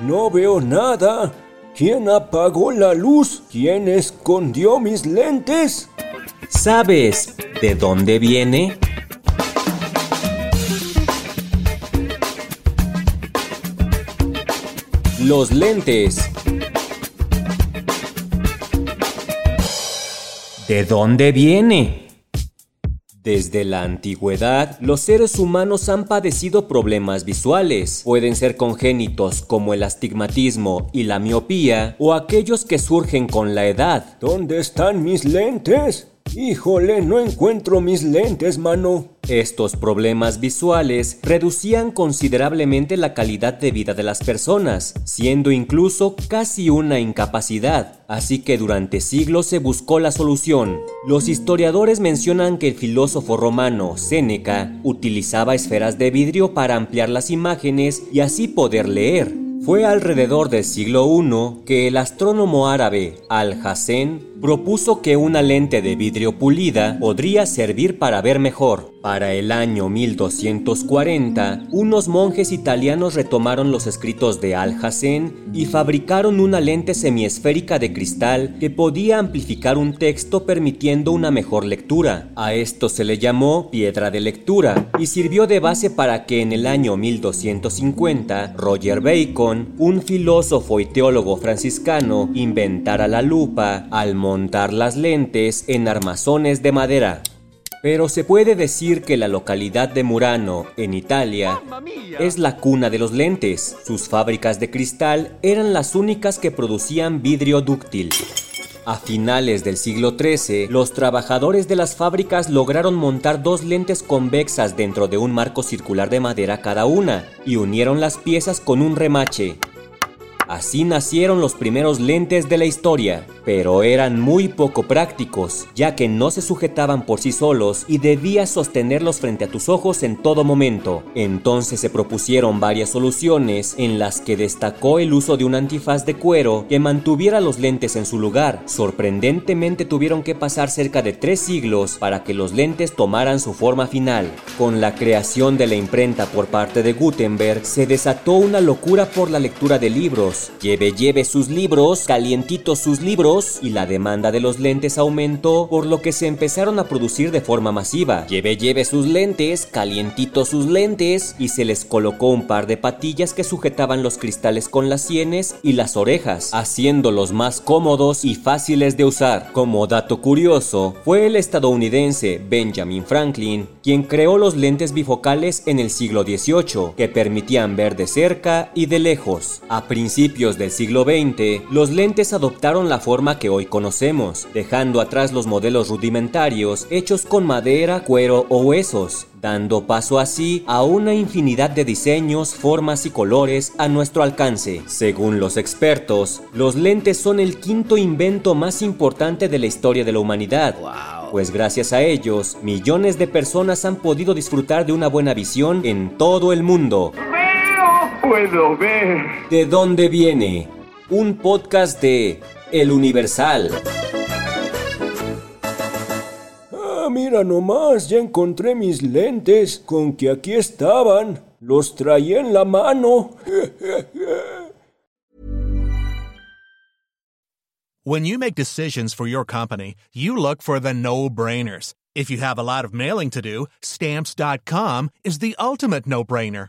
No veo nada. ¿Quién apagó la luz? ¿Quién escondió mis lentes? ¿Sabes de dónde viene? Los lentes. ¿De dónde viene? Desde la antigüedad, los seres humanos han padecido problemas visuales. Pueden ser congénitos como el astigmatismo y la miopía o aquellos que surgen con la edad. ¿Dónde están mis lentes? Híjole, no encuentro mis lentes, mano. Estos problemas visuales reducían considerablemente la calidad de vida de las personas, siendo incluso casi una incapacidad, así que durante siglos se buscó la solución. Los historiadores mencionan que el filósofo romano Séneca utilizaba esferas de vidrio para ampliar las imágenes y así poder leer. Fue alrededor del siglo I que el astrónomo árabe Al-Hassen propuso que una lente de vidrio pulida podría servir para ver mejor. Para el año 1240, unos monjes italianos retomaron los escritos de Al-Hassen y fabricaron una lente semiesférica de cristal que podía amplificar un texto permitiendo una mejor lectura. A esto se le llamó piedra de lectura y sirvió de base para que en el año 1250 Roger Bacon, un filósofo y teólogo franciscano, inventara la lupa al montar las lentes en armazones de madera. Pero se puede decir que la localidad de Murano, en Italia, es la cuna de los lentes. Sus fábricas de cristal eran las únicas que producían vidrio dúctil. A finales del siglo XIII, los trabajadores de las fábricas lograron montar dos lentes convexas dentro de un marco circular de madera cada una y unieron las piezas con un remache. Así nacieron los primeros lentes de la historia, pero eran muy poco prácticos, ya que no se sujetaban por sí solos y debías sostenerlos frente a tus ojos en todo momento. Entonces se propusieron varias soluciones en las que destacó el uso de un antifaz de cuero que mantuviera los lentes en su lugar. Sorprendentemente tuvieron que pasar cerca de tres siglos para que los lentes tomaran su forma final. Con la creación de la imprenta por parte de Gutenberg, se desató una locura por la lectura de libros Lleve, lleve sus libros, calientitos sus libros, y la demanda de los lentes aumentó, por lo que se empezaron a producir de forma masiva. Lleve, lleve sus lentes, calientitos sus lentes, y se les colocó un par de patillas que sujetaban los cristales con las sienes y las orejas, haciéndolos más cómodos y fáciles de usar. Como dato curioso, fue el estadounidense Benjamin Franklin quien creó los lentes bifocales en el siglo XVIII, que permitían ver de cerca y de lejos. A principios principios del siglo XX, los lentes adoptaron la forma que hoy conocemos, dejando atrás los modelos rudimentarios hechos con madera, cuero o huesos, dando paso así a una infinidad de diseños, formas y colores a nuestro alcance. Según los expertos, los lentes son el quinto invento más importante de la historia de la humanidad. Pues gracias a ellos, millones de personas han podido disfrutar de una buena visión en todo el mundo puedo ver. ¿De dónde viene? Un podcast de El Universal. Ah, mira nomás, ya encontré mis lentes, con que aquí estaban. Los traía en la mano. when you make decisions for your company, you look for the no-brainers. If you have a lot of mailing to do, stamps.com is the ultimate no-brainer.